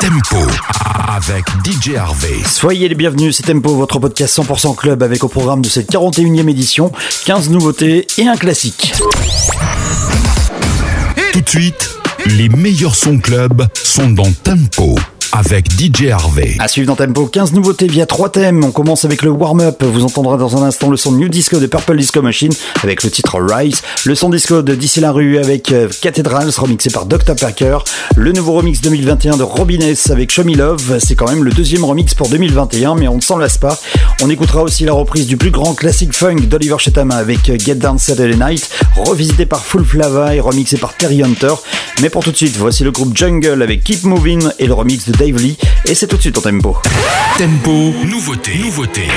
Tempo avec DJ Harvey. Soyez les bienvenus, c'est Tempo, votre podcast 100% club avec au programme de cette 41e édition 15 nouveautés et un classique. Tout de suite, les meilleurs sons club sont dans Tempo avec DJ Harvey. À suivre dans Tempo, 15 nouveautés via 3 thèmes. On commence avec le warm-up. Vous entendrez dans un instant le son New Disco de Purple Disco Machine avec le titre Rise. Le son disco de D'ici la rue avec euh, Cathedrals remixé par Dr. Parker. Le nouveau remix 2021 de Robines avec Show Me Love. C'est quand même le deuxième remix pour 2021, mais on ne s'en lasse pas. On écoutera aussi la reprise du plus grand classique funk d'Oliver Chetama avec euh, Get Down Saturday Night, revisité par Full Flava et remixé par Terry Hunter. Mais pour tout de suite, voici le groupe Jungle avec Keep Moving et le remix de Dave Lee. Et c'est tout de suite en tempo. Tempo, nouveauté, nouveauté.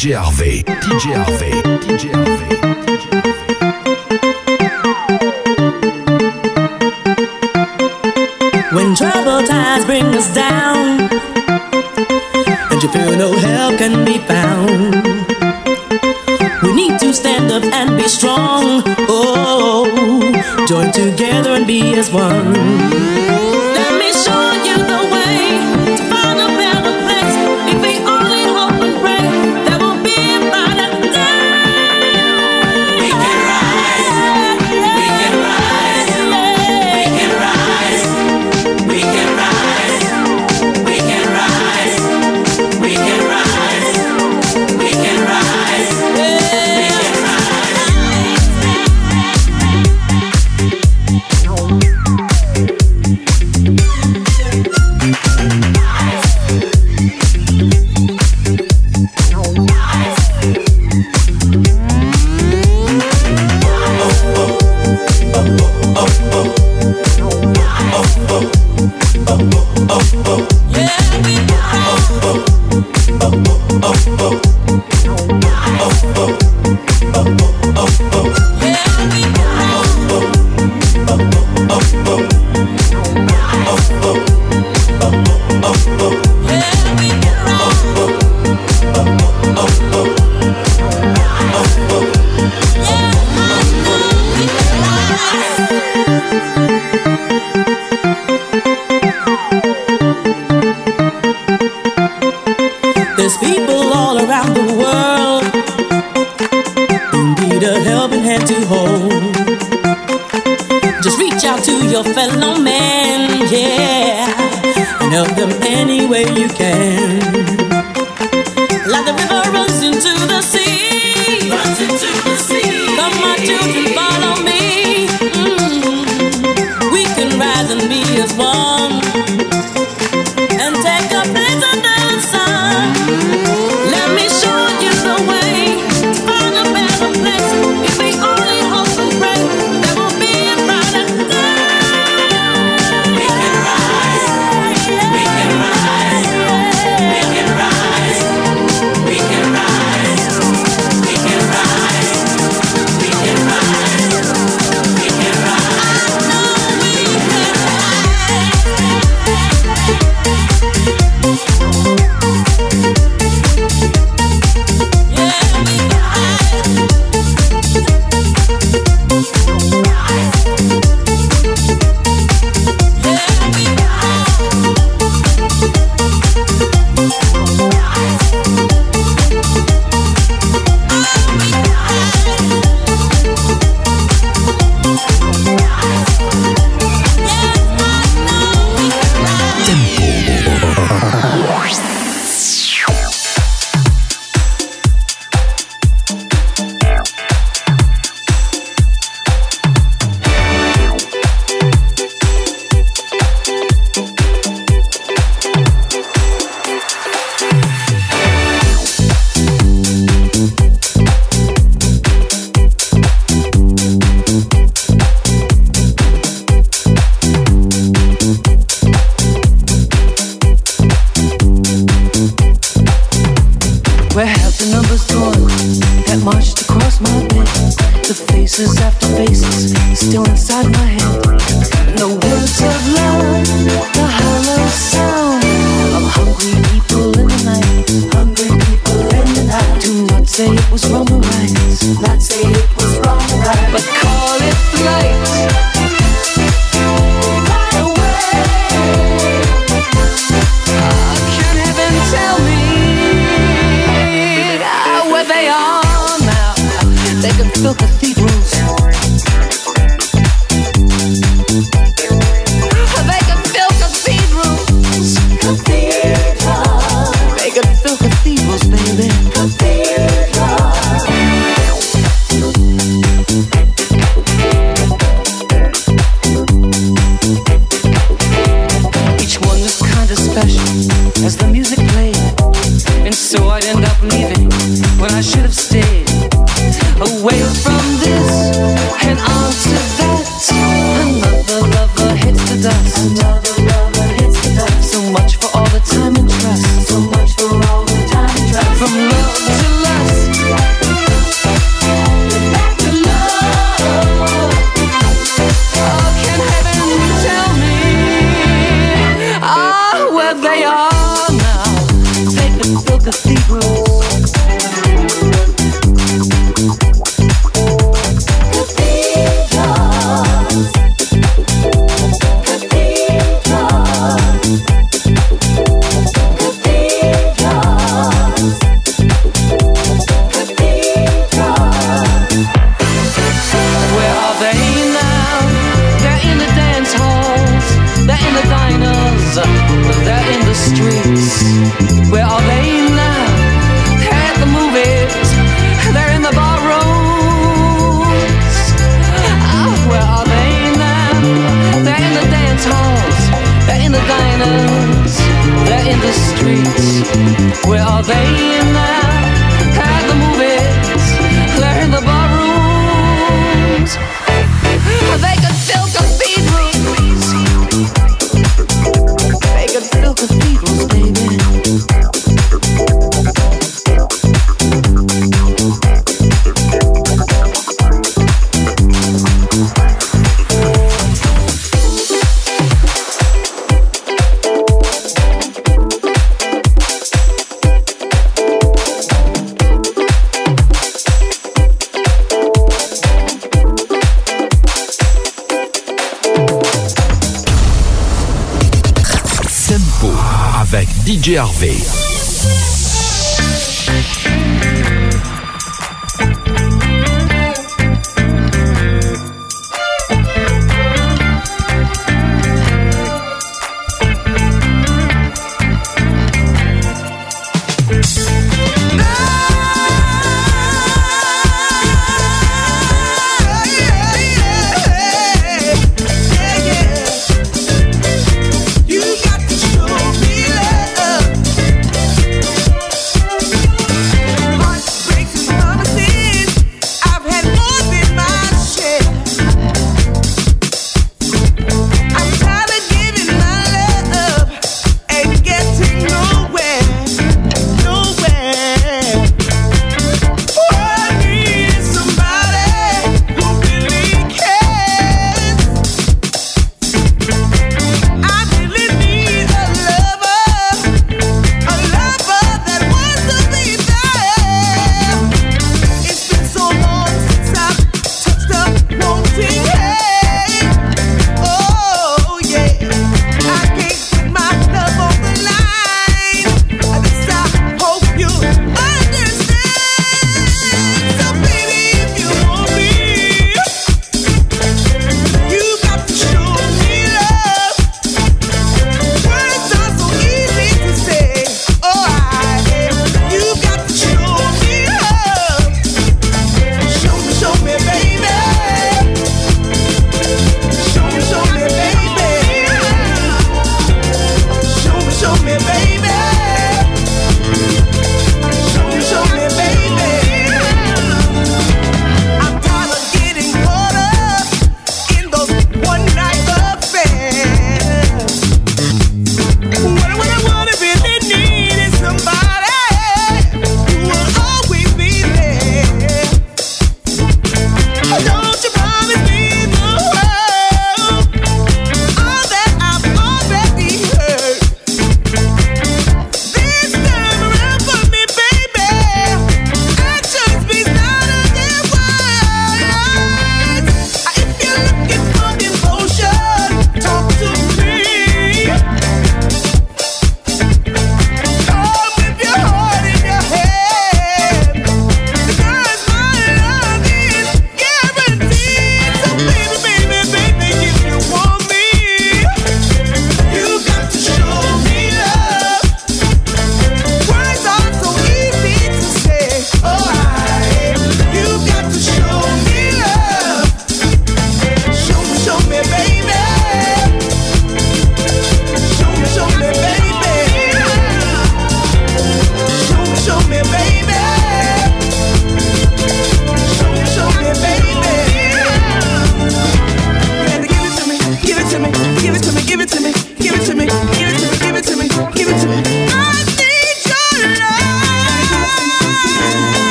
DJ Harvey, DJ Harvey, DJ Harvey. When troubled times bring us down and you feel no help can be found, we need to stand up and be strong. Oh, join together and be as one. your fellow man, yeah, and help them any way you can. Like the river runs into the faces after faces still inside my head. No words of love, the hollow sound of hungry people in the night. Hungry people in the night. Do not say it was wrong or right. Not say it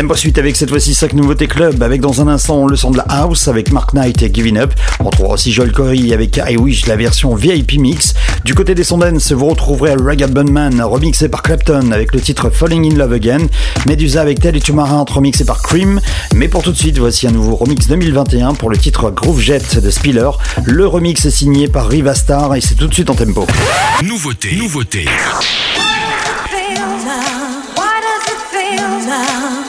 Nouveauté. Tempo suite avec cette fois-ci 5 nouveautés club, avec dans un instant le son de la house avec Mark Knight et Giving Up. On retrouvera aussi Joel Corey avec I Wish, la version VIP mix. Du côté des Sondens, vous retrouverez Ragged Bunman remixé par Clapton avec le titre Falling in Love Again. Medusa avec Teddy Tumarin remixé par Cream. Mais pour tout de suite, voici un nouveau remix 2021 pour le titre Groove Jet de Spiller. Le remix est signé par Riva Star et c'est tout de suite en tempo. Nouveauté. Nouveauté. Why does it feel now?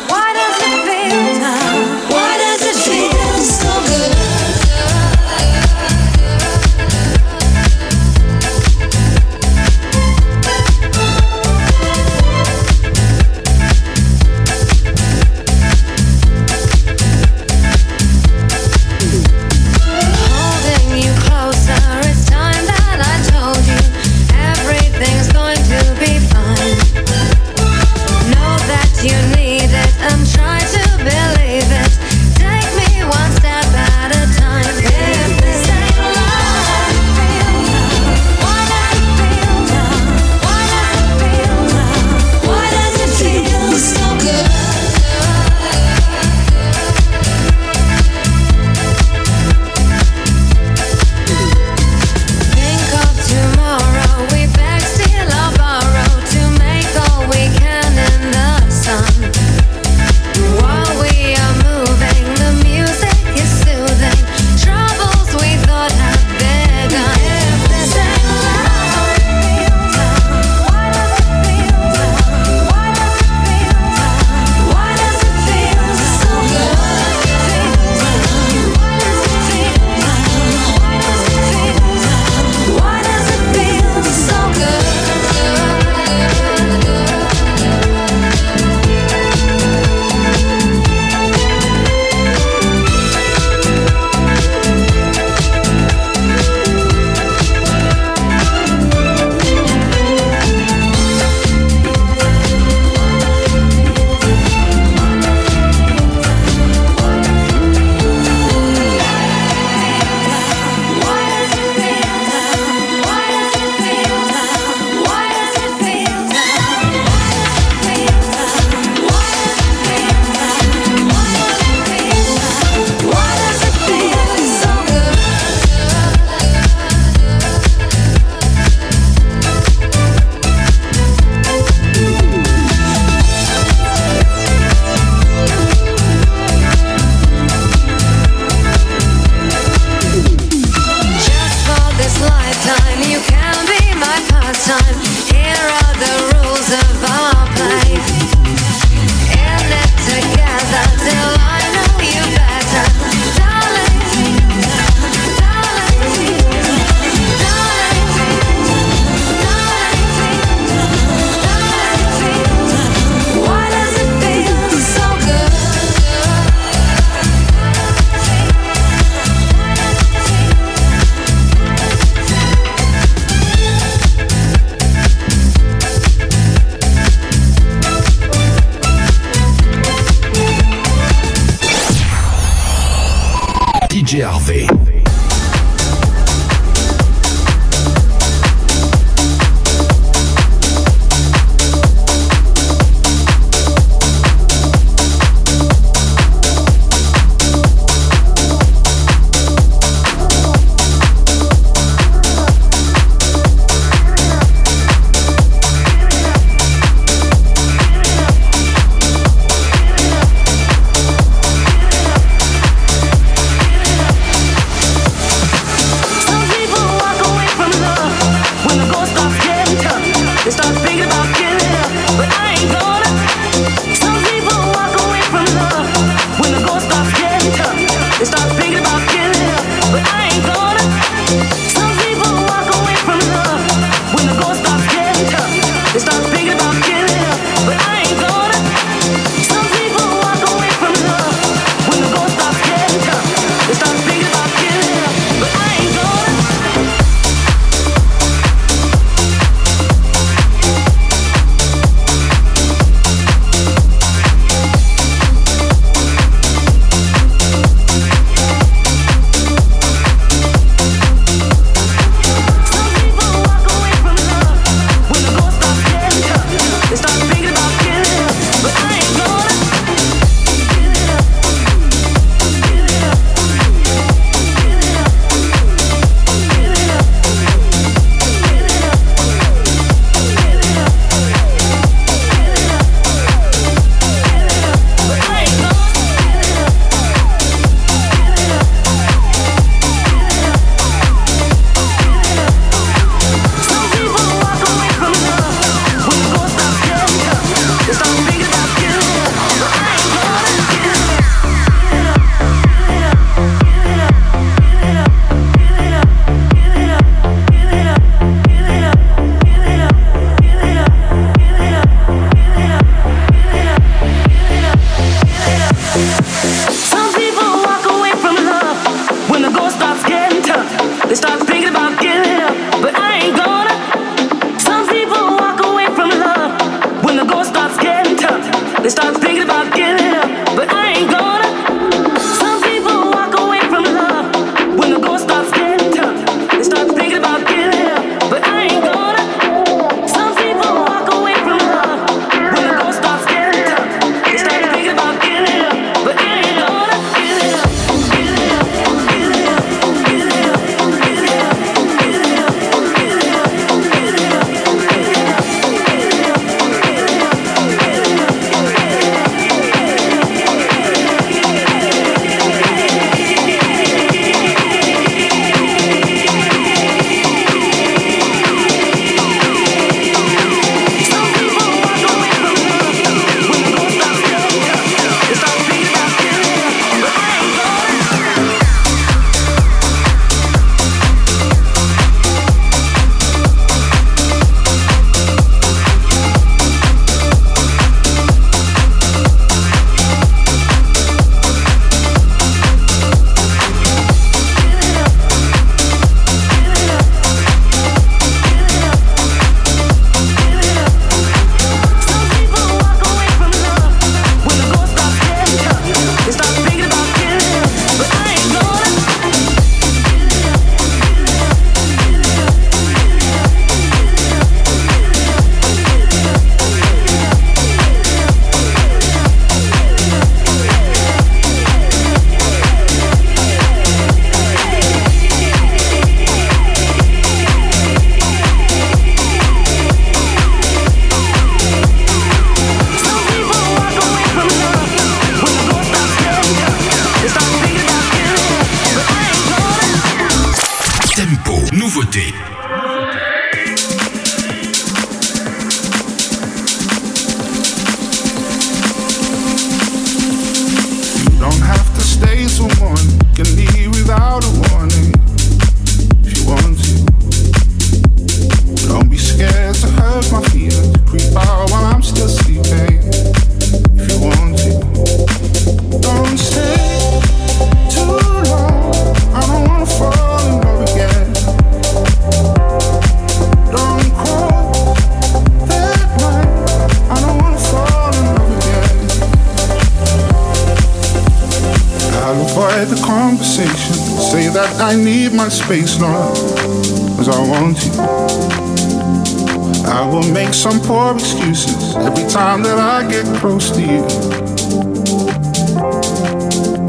I will make some poor excuses every time that I get close to you.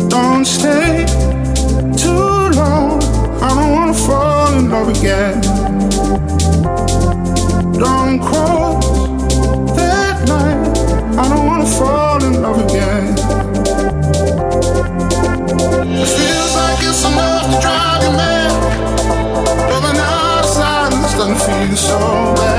Don't stay too long, I don't wanna fall in love again. Don't cross that line, I don't wanna fall in love again. It feels like it's enough to drive you mad. somewhere.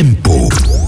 tempo.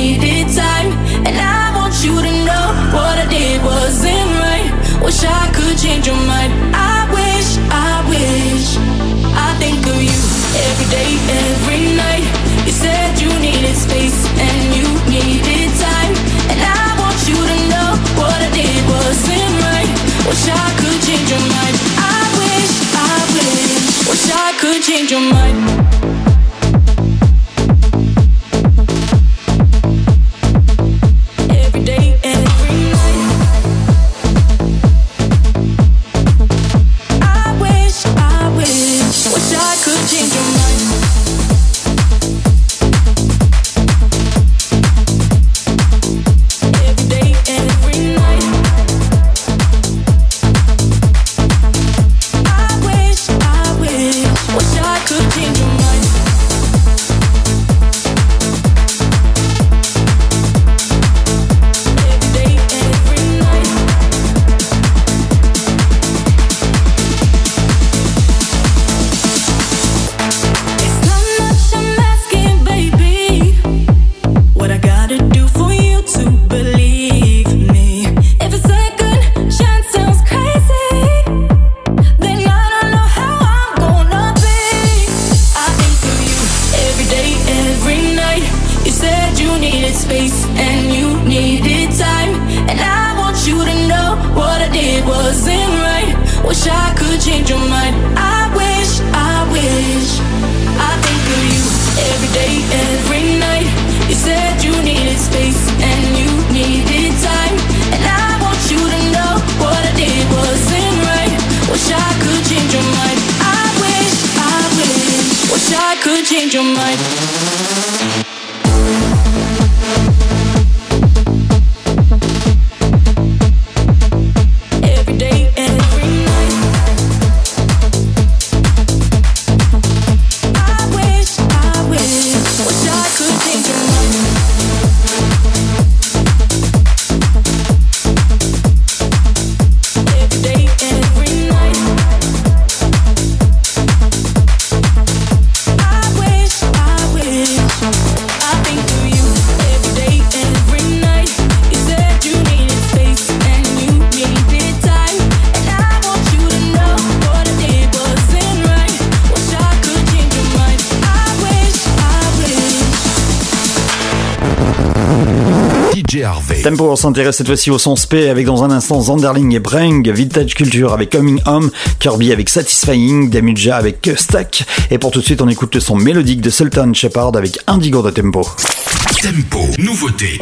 needed time. And I want you to know what I did wasn't right. Wish I could change your mind. I wish, I wish. I think of you every day, every night. You said you needed space and you needed time. And I want you to know what I did wasn't right. Wish I could change your mind. I wish, I wish. Wish I could change your mind. Tempo, s'intéresse cette fois-ci au sens P avec dans un instant Zanderling et Breng, Vintage Culture avec Coming Home, Kirby avec Satisfying, Damuja avec Stack. Et pour tout de suite, on écoute le son mélodique de Sultan Shepard avec Indigo de Tempo. Tempo, nouveauté.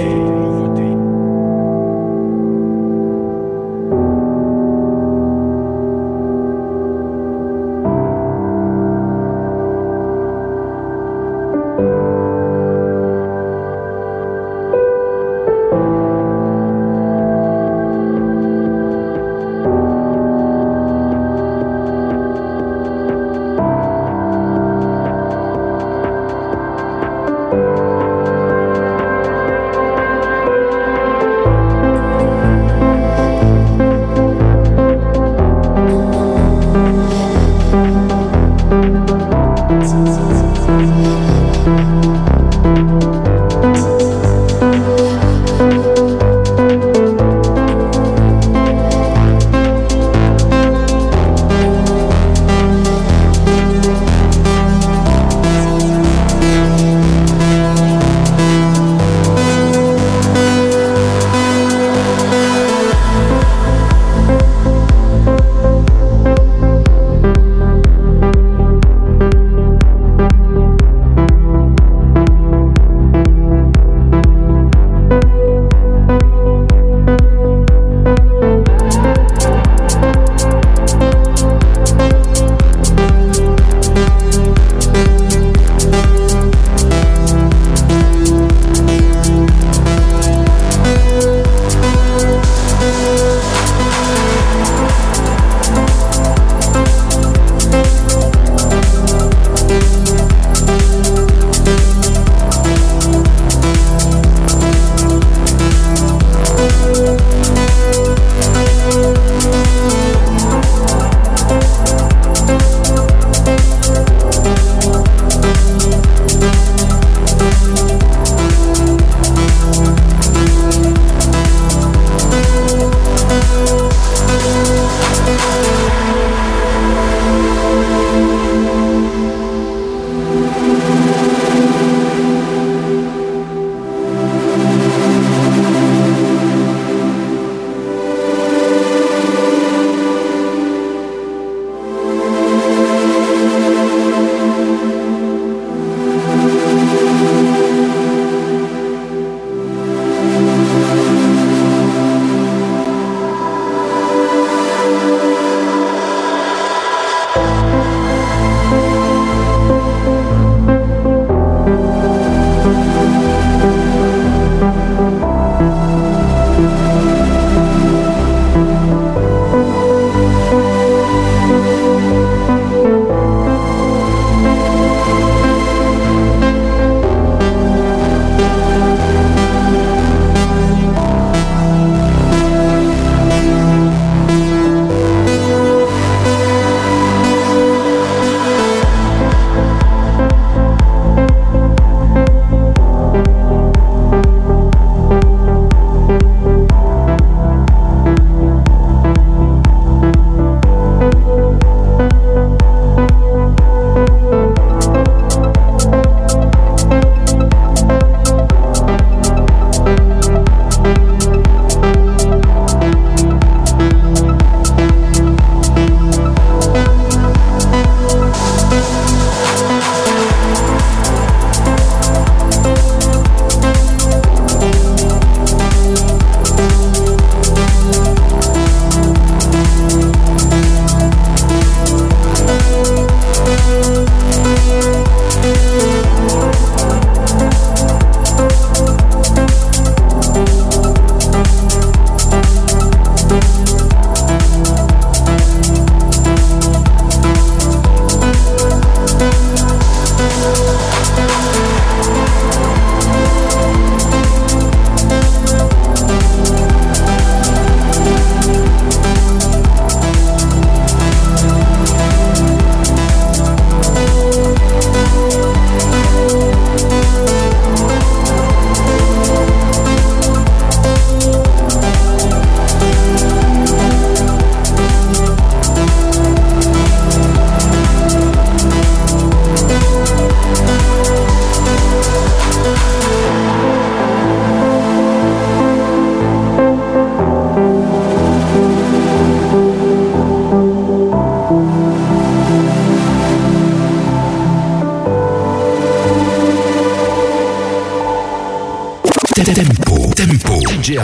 Tempo, tempo, DJ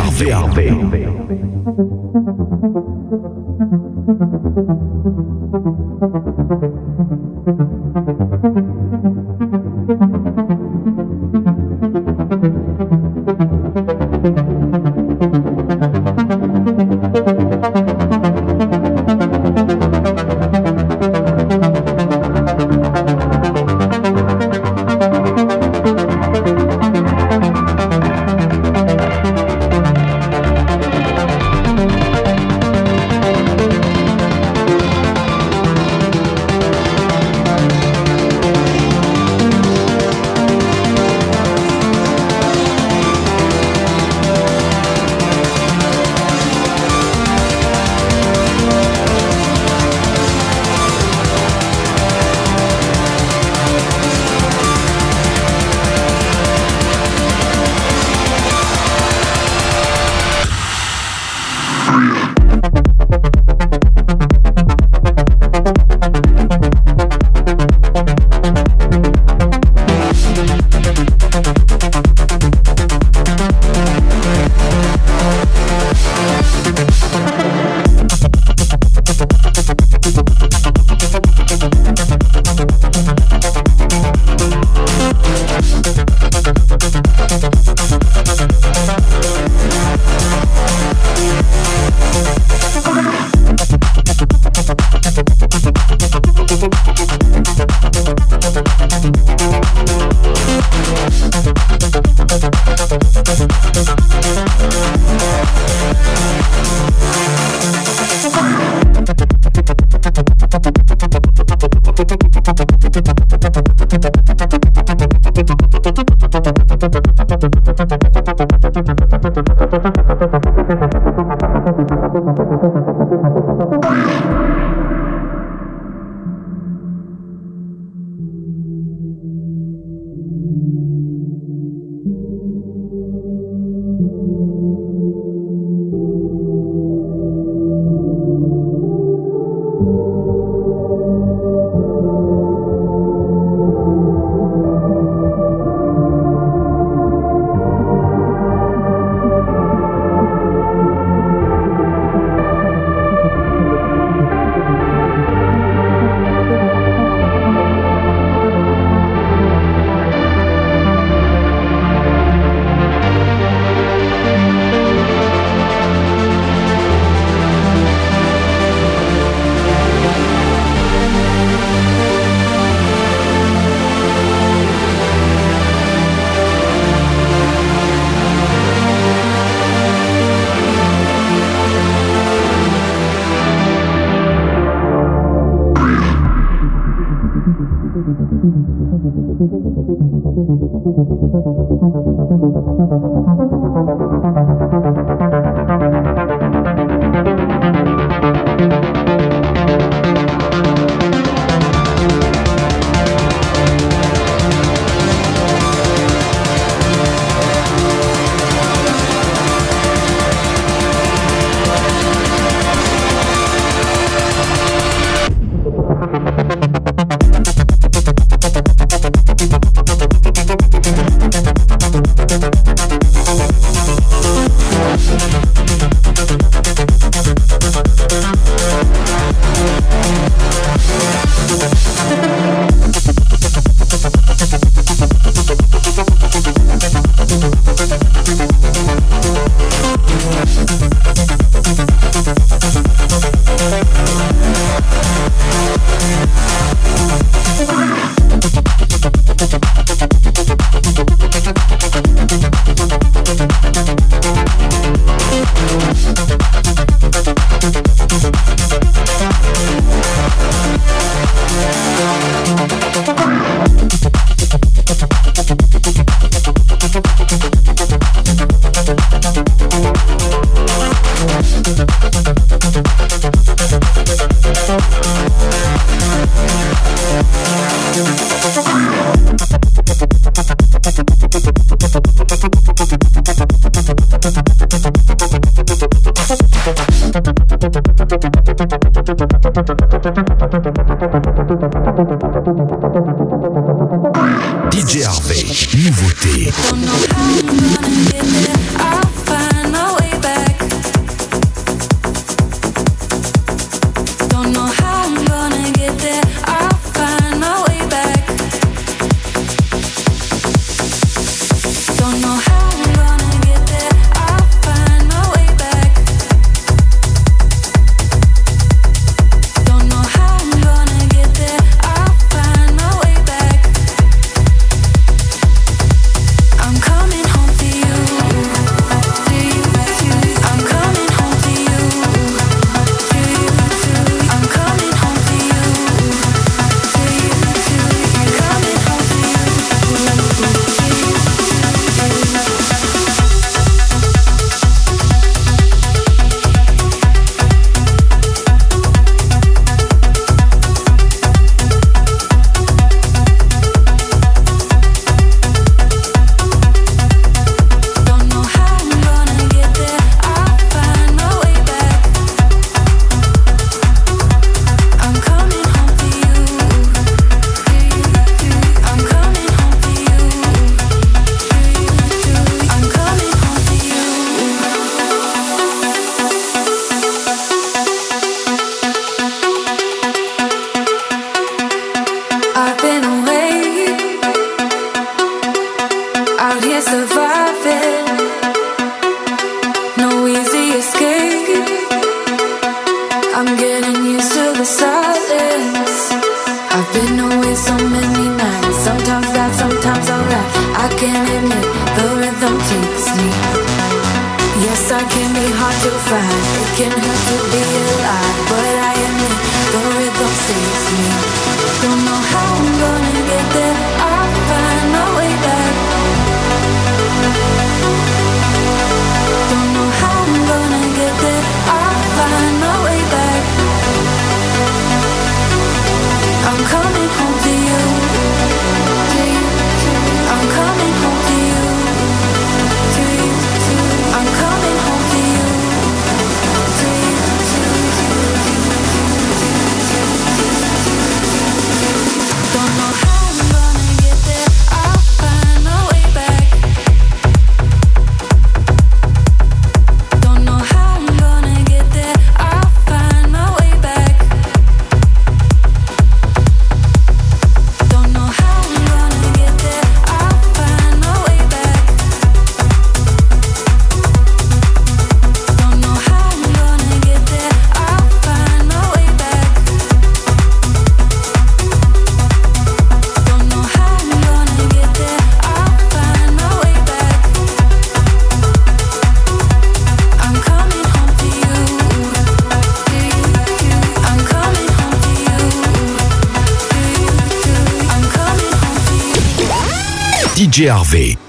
Thank DJ.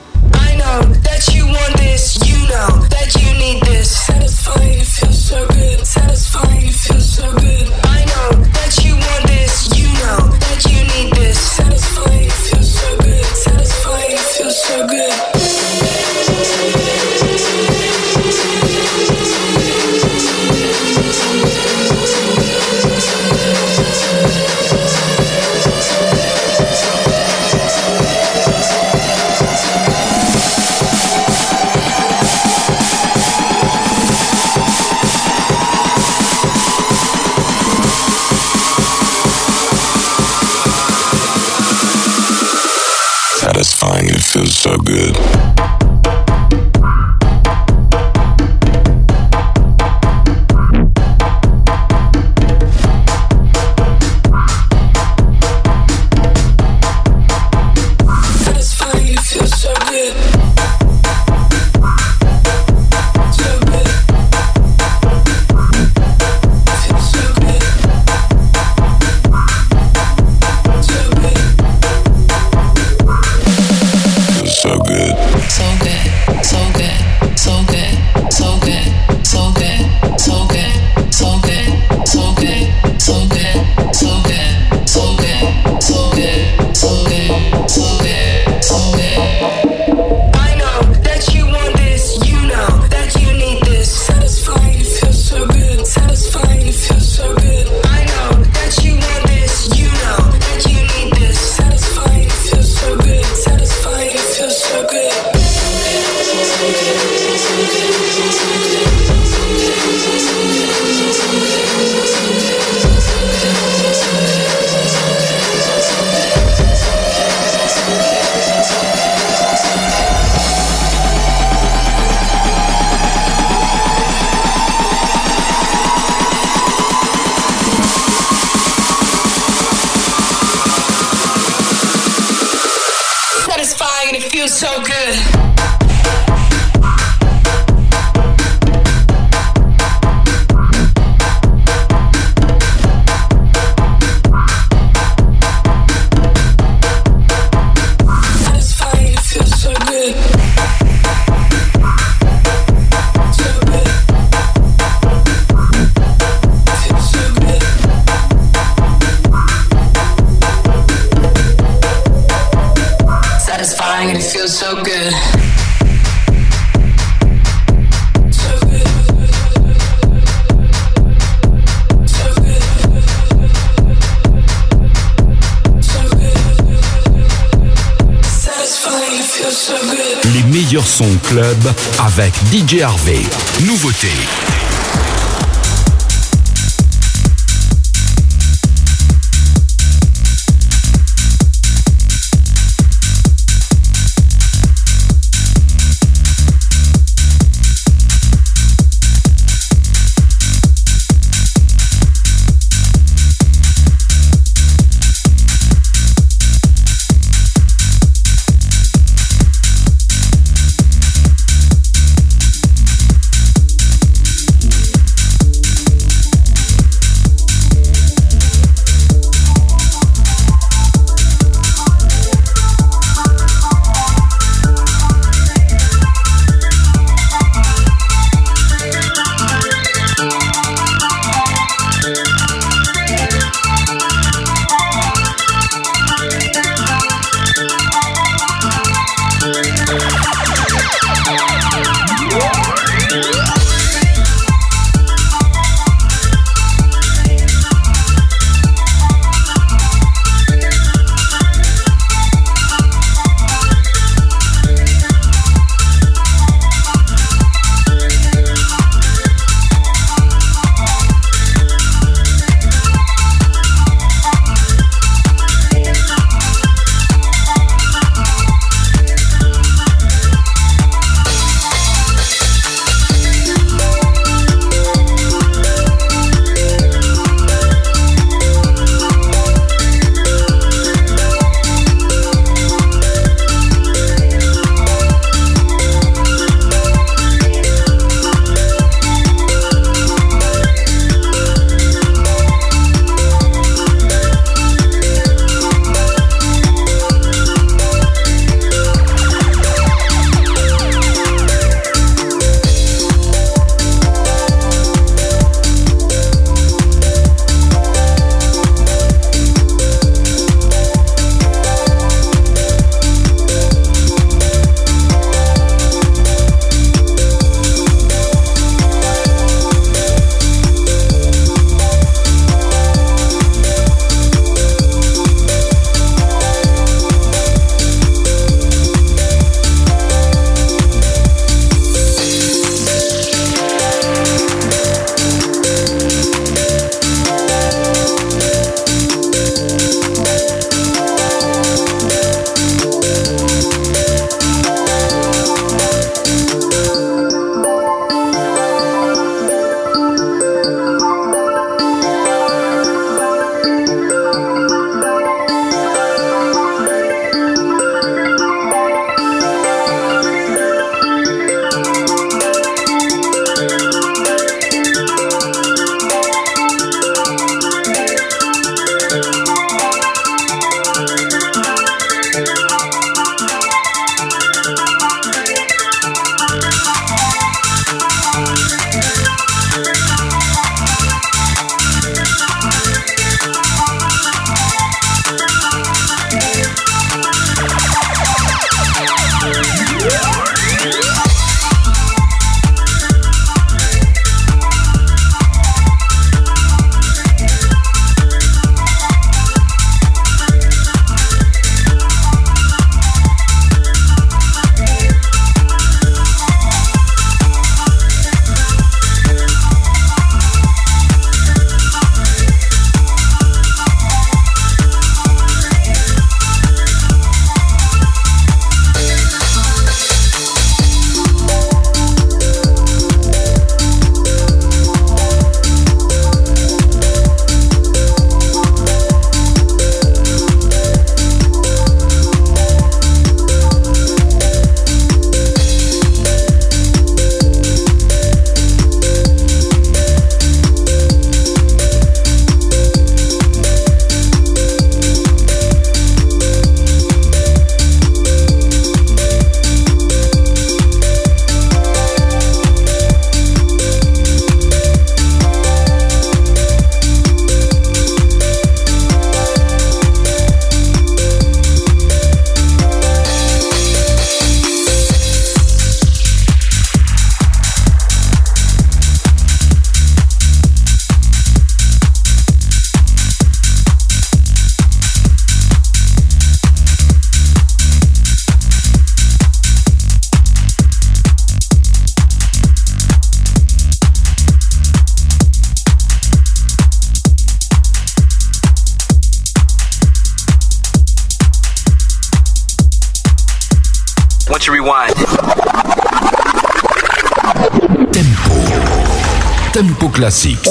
DJ Harvey. Nouveauté.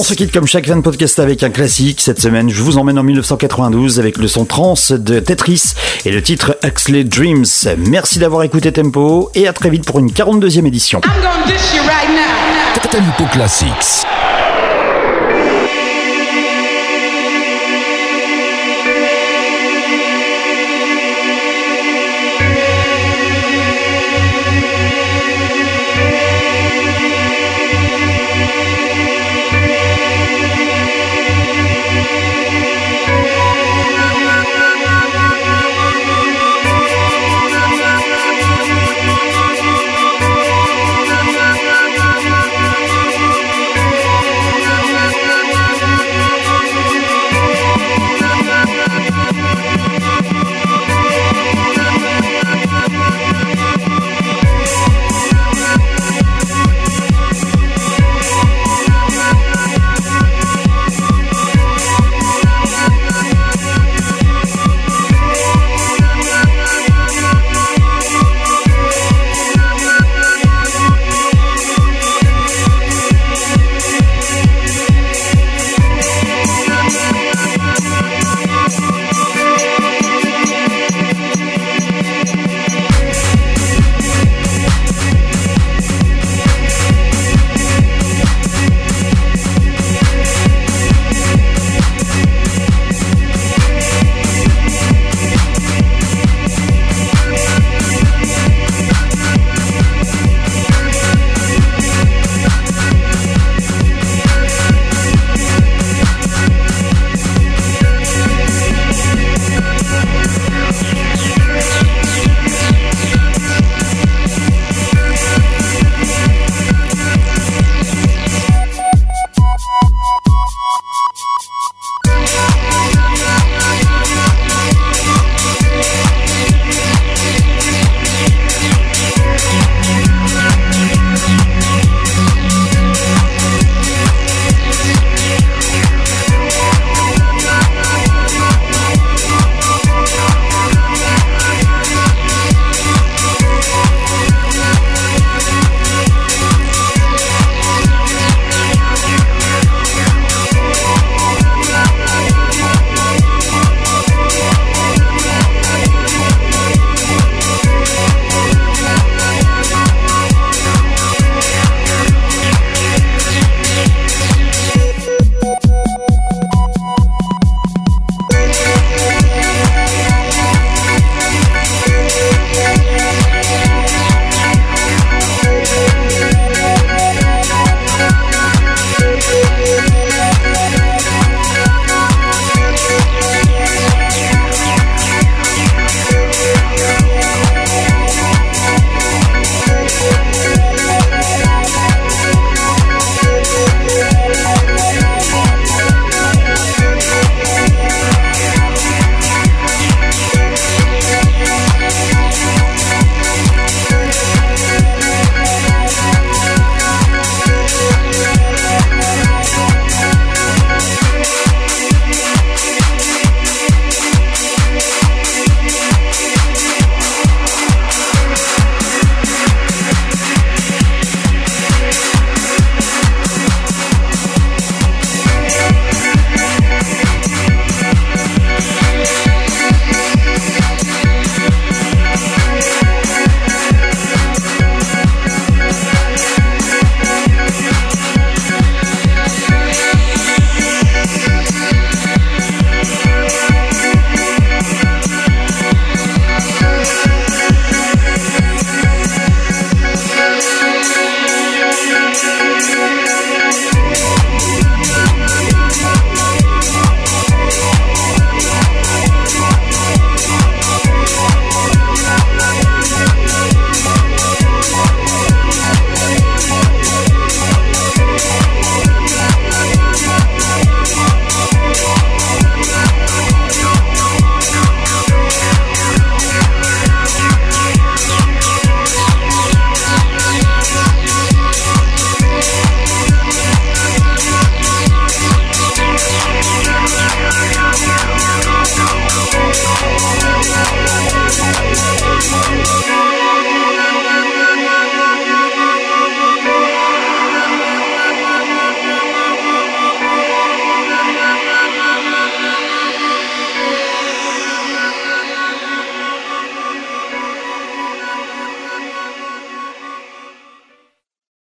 Se quitte comme chaque fin de podcast avec un classique. Cette semaine, je vous emmène en 1992 avec le son trans de Tetris et le titre Huxley Dreams. Merci d'avoir écouté Tempo et à très vite pour une 42e édition. Tempo Classics.